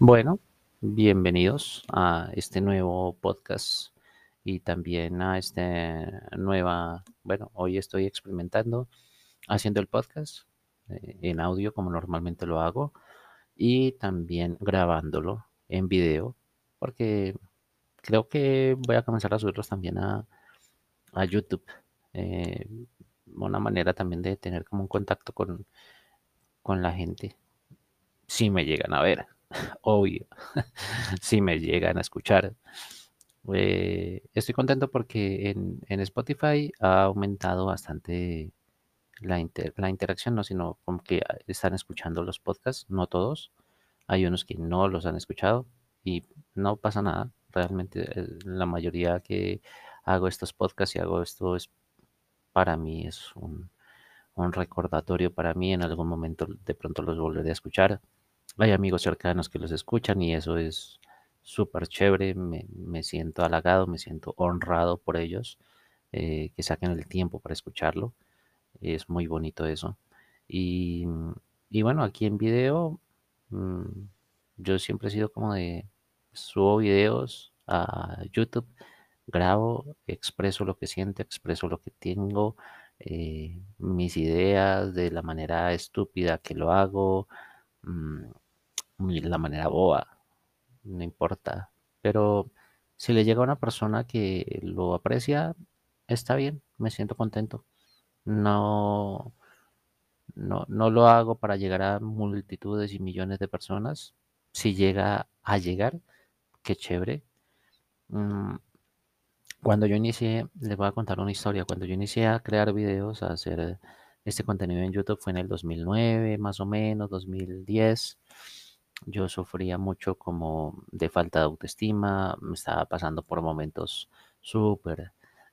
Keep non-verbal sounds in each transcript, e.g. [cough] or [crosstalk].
Bueno, bienvenidos a este nuevo podcast y también a esta nueva, bueno, hoy estoy experimentando haciendo el podcast eh, en audio como normalmente lo hago y también grabándolo en video porque creo que voy a comenzar a subirlos también a, a YouTube. Eh, una manera también de tener como un contacto con, con la gente si me llegan a ver [laughs] obvio, [laughs] si me llegan a escuchar. Eh, estoy contento porque en, Spotify ha aumentado bastante la, la interacción, no sino como que están escuchando los podcasts, no todos. Hay unos que no los han escuchado y no pasa nada. Realmente eh, la mayoría que hago estos podcasts y hago esto es para mí es un, un recordatorio para mí. En algún momento de pronto los volveré a escuchar hay amigos cercanos que los escuchan y eso es súper chévere, me, siento halagado, me siento honrado por ellos, eh, que saquen el tiempo para escucharlo, es muy bonito eso. Y, bueno, aquí en video, mm, yo siempre he sido como de, subo videos a YouTube, grabo, expreso lo que siento, expreso lo que tengo, eh, mis ideas de la manera estúpida que lo hago, mm, la manera boa, no importa. Pero si le llega a una persona que lo aprecia, está bien, me siento contento. No, no, no lo hago para llegar a multitudes y millones de personas. Si llega a llegar, qué chévere. Mm, cuando yo inicié, les voy a contar una historia. Cuando yo inicié a crear videos, a hacer este contenido en YouTube fue en el 2009, más o menos, 2010 yo sufría mucho como de falta de autoestima, me estaba pasando por momentos súper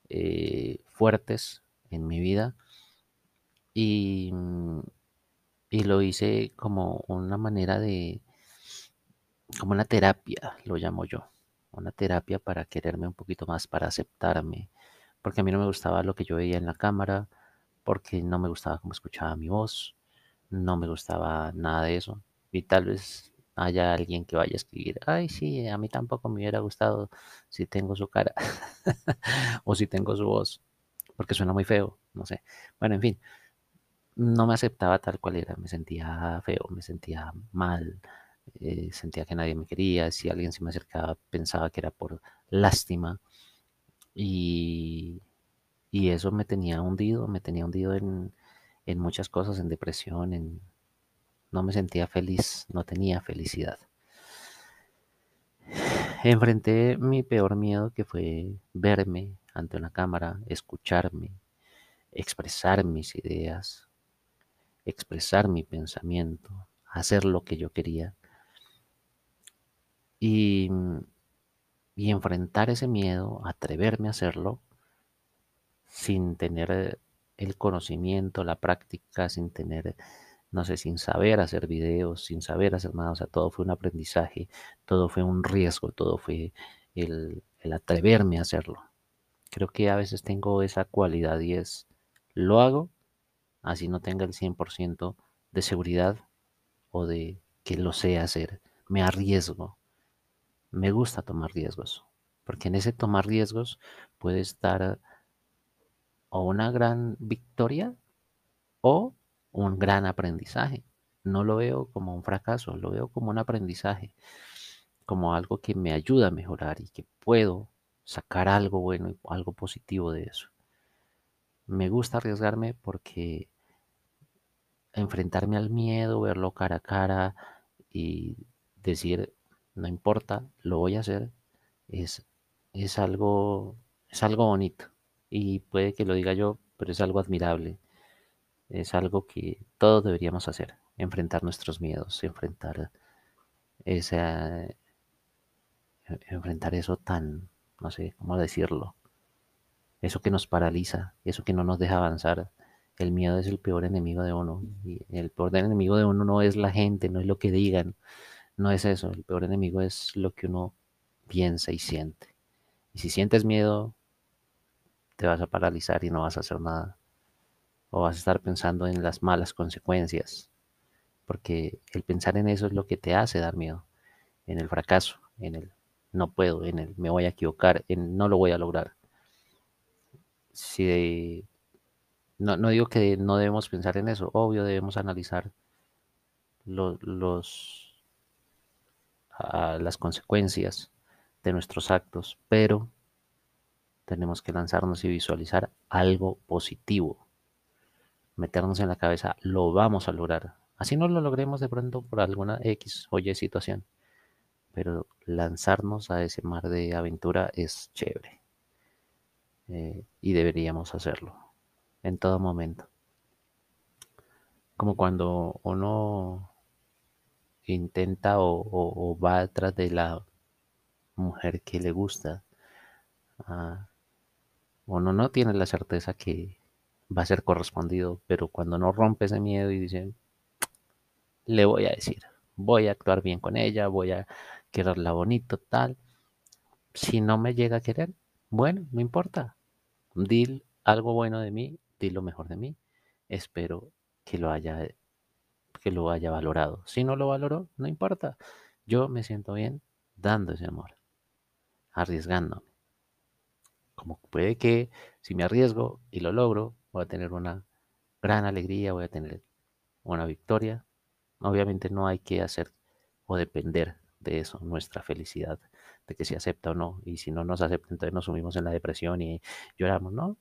eh, fuertes en mi vida y, y lo hice como una manera de, como una terapia, lo llamo yo, una terapia para quererme un poquito más, para aceptarme, porque a mí no me gustaba lo que yo veía en la cámara, porque no me gustaba cómo escuchaba mi voz, no me gustaba nada de eso. Y tal vez haya alguien que vaya a escribir, ay, sí, a mí tampoco me hubiera gustado si tengo su cara [laughs] o si tengo su voz, porque suena muy feo, no sé. Bueno, en fin, no me aceptaba tal cual era, me sentía feo, me sentía mal, eh, sentía que nadie me quería, si alguien se me acercaba pensaba que era por lástima y, y eso me tenía hundido, me tenía hundido en, en muchas cosas, en depresión, en no me sentía feliz, no tenía felicidad. Enfrenté mi peor miedo que fue verme ante una cámara, escucharme, expresar mis ideas, expresar mi pensamiento, hacer lo que yo quería. Y, y enfrentar ese miedo, atreverme a hacerlo, sin tener el conocimiento, la práctica, sin tener no sé, sin saber hacer videos, sin saber hacer nada, o sea, todo fue un aprendizaje, todo fue un riesgo, todo fue el, atreverme a hacerlo. Creo que a veces tengo esa cualidad y es, lo hago, así no tenga el 100% de seguridad o de que lo sé hacer, me arriesgo, me gusta tomar riesgos, porque en ese tomar riesgos puede estar o una gran victoria o un gran aprendizaje. No lo veo como un fracaso, lo veo como un aprendizaje, como algo que me ayuda a mejorar y que puedo sacar algo bueno y algo positivo de eso. Me gusta arriesgarme porque enfrentarme al miedo, verlo cara a cara y decir, no importa, lo voy a hacer, es, es, algo, es algo bonito. Y puede que lo diga yo, pero es algo admirable es algo que todos deberíamos hacer, enfrentar nuestros miedos, enfrentar esa, enfrentar eso tan, no sé cómo decirlo, eso que nos paraliza, eso que no nos deja avanzar. El miedo es el peor enemigo de uno. Y el peor enemigo de uno no es la gente, no es lo que digan, no es eso. El peor enemigo es lo que uno piensa y siente. Y si sientes miedo, te vas a paralizar y no vas a hacer nada o vas a estar pensando en las malas consecuencias, porque el pensar en eso es lo que te hace dar miedo. en el fracaso, en el no puedo, en el me voy a equivocar, en no lo voy a lograr. Si no, no digo que no debemos pensar en eso, obvio debemos analizar los, los las consecuencias de nuestros actos, pero tenemos que lanzarnos y visualizar algo positivo. Meternos en la cabeza, lo vamos a lograr. Así no lo logremos de pronto por alguna X o Y situación. Pero lanzarnos a ese mar de aventura es chévere. Eh, y deberíamos hacerlo en todo momento. Como cuando uno intenta o, va detrás de la mujer que le gusta, ah, uno no tiene la certeza que va a ser correspondido, pero cuando no rompe ese miedo y dice, le voy a decir, voy a actuar bien con ella, voy a quererla bonito, tal. Si no me llega a querer, bueno, no importa. Dil algo bueno de mí, di lo mejor de mí. Espero que lo haya que lo haya valorado. Si no lo valoró, no importa. Yo me siento bien dando ese amor, arriesgándome. Como puede que si me arriesgo y lo logro, voy a tener una gran alegría, voy a tener una victoria. Obviamente no hay que hacer o depender de eso, nuestra felicidad, de que se acepta o no. Y si no nos acepta, entonces nos sumimos en la depresión y lloramos. No,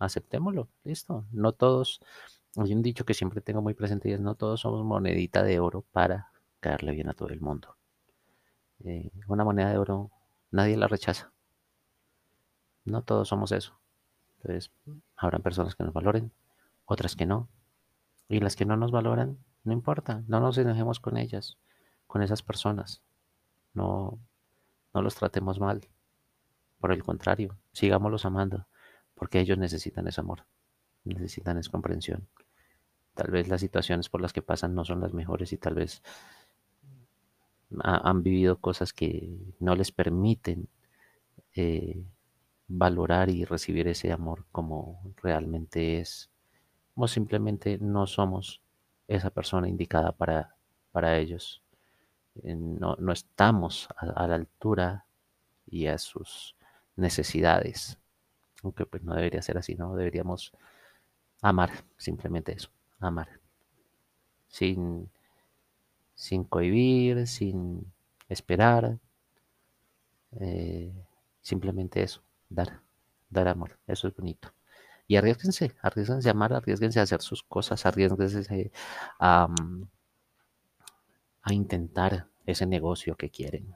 aceptémoslo, listo. No todos hay un dicho que siempre tengo muy presente y es no todos somos monedita de oro para caerle bien a todo el mundo. Eh, una moneda de oro nadie la rechaza. No todos somos eso. Entonces, habrá personas que nos valoren, otras que no. Y las que no nos valoran, no importa, no nos enojemos con ellas, con esas personas. No, no los tratemos mal. Por el contrario, sigámoslos amando, porque ellos necesitan ese amor, necesitan esa comprensión. Tal vez las situaciones por las que pasan no son las mejores y tal vez han vivido cosas que no les permiten eh, valorar y recibir ese amor como realmente es. O simplemente no somos esa persona indicada para, para ellos. Eh, no, no estamos a, la altura y a sus necesidades. Aunque pues no debería ser así, ¿no? Deberíamos amar, simplemente eso amar. Sin, sin cohibir, sin esperar. Eh, simplemente eso, dar, dar amor. Eso es bonito. Y arriesguense, arriesguense a amar, arriesguense a hacer sus cosas, arriesguense a, a intentar ese negocio que quieren,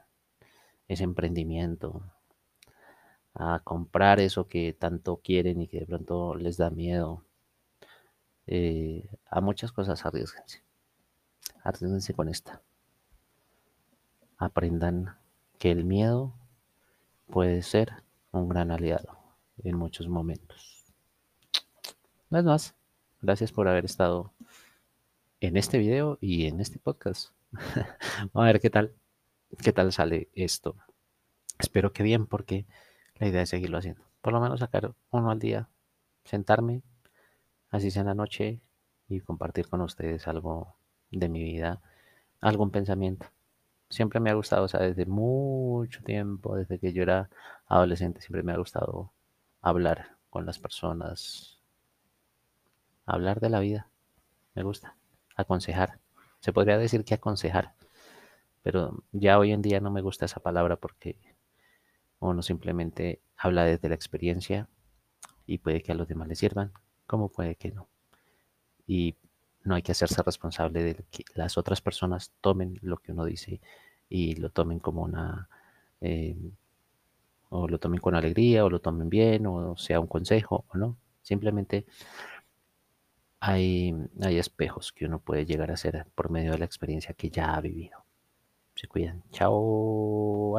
ese emprendimiento, a comprar eso que tanto quieren y que de pronto les da miedo, eh, a muchas cosas arriesguense. Arriesguense con esta. Aprendan que el miedo puede ser un gran aliado en muchos momentos. No es más. Gracias por haber estado en este video y en este podcast. [laughs] A ver qué tal, qué tal sale esto. Espero que bien porque la idea es seguirlo haciendo. Por lo menos sacar uno al día, sentarme así sea en la noche, y compartir con ustedes algo de mi vida, algún pensamiento. Siempre me ha gustado, o sea, desde mucho tiempo, desde que yo era adolescente, siempre me ha gustado hablar con las personas, hablar de la vida, me gusta, aconsejar. Se podría decir que aconsejar, pero ya hoy en día no me gusta esa palabra porque uno simplemente habla desde la experiencia y puede que a los demás les sirvan, como puede que no. Y no hay que hacerse responsable de que las otras personas tomen lo que uno dice y lo tomen como una... Eh, o lo tomen con alegría, o lo tomen bien, o sea un consejo, o no. Simplemente hay, hay espejos que uno puede llegar a hacer por medio de la experiencia que ya ha vivido. Se cuidan. Chao.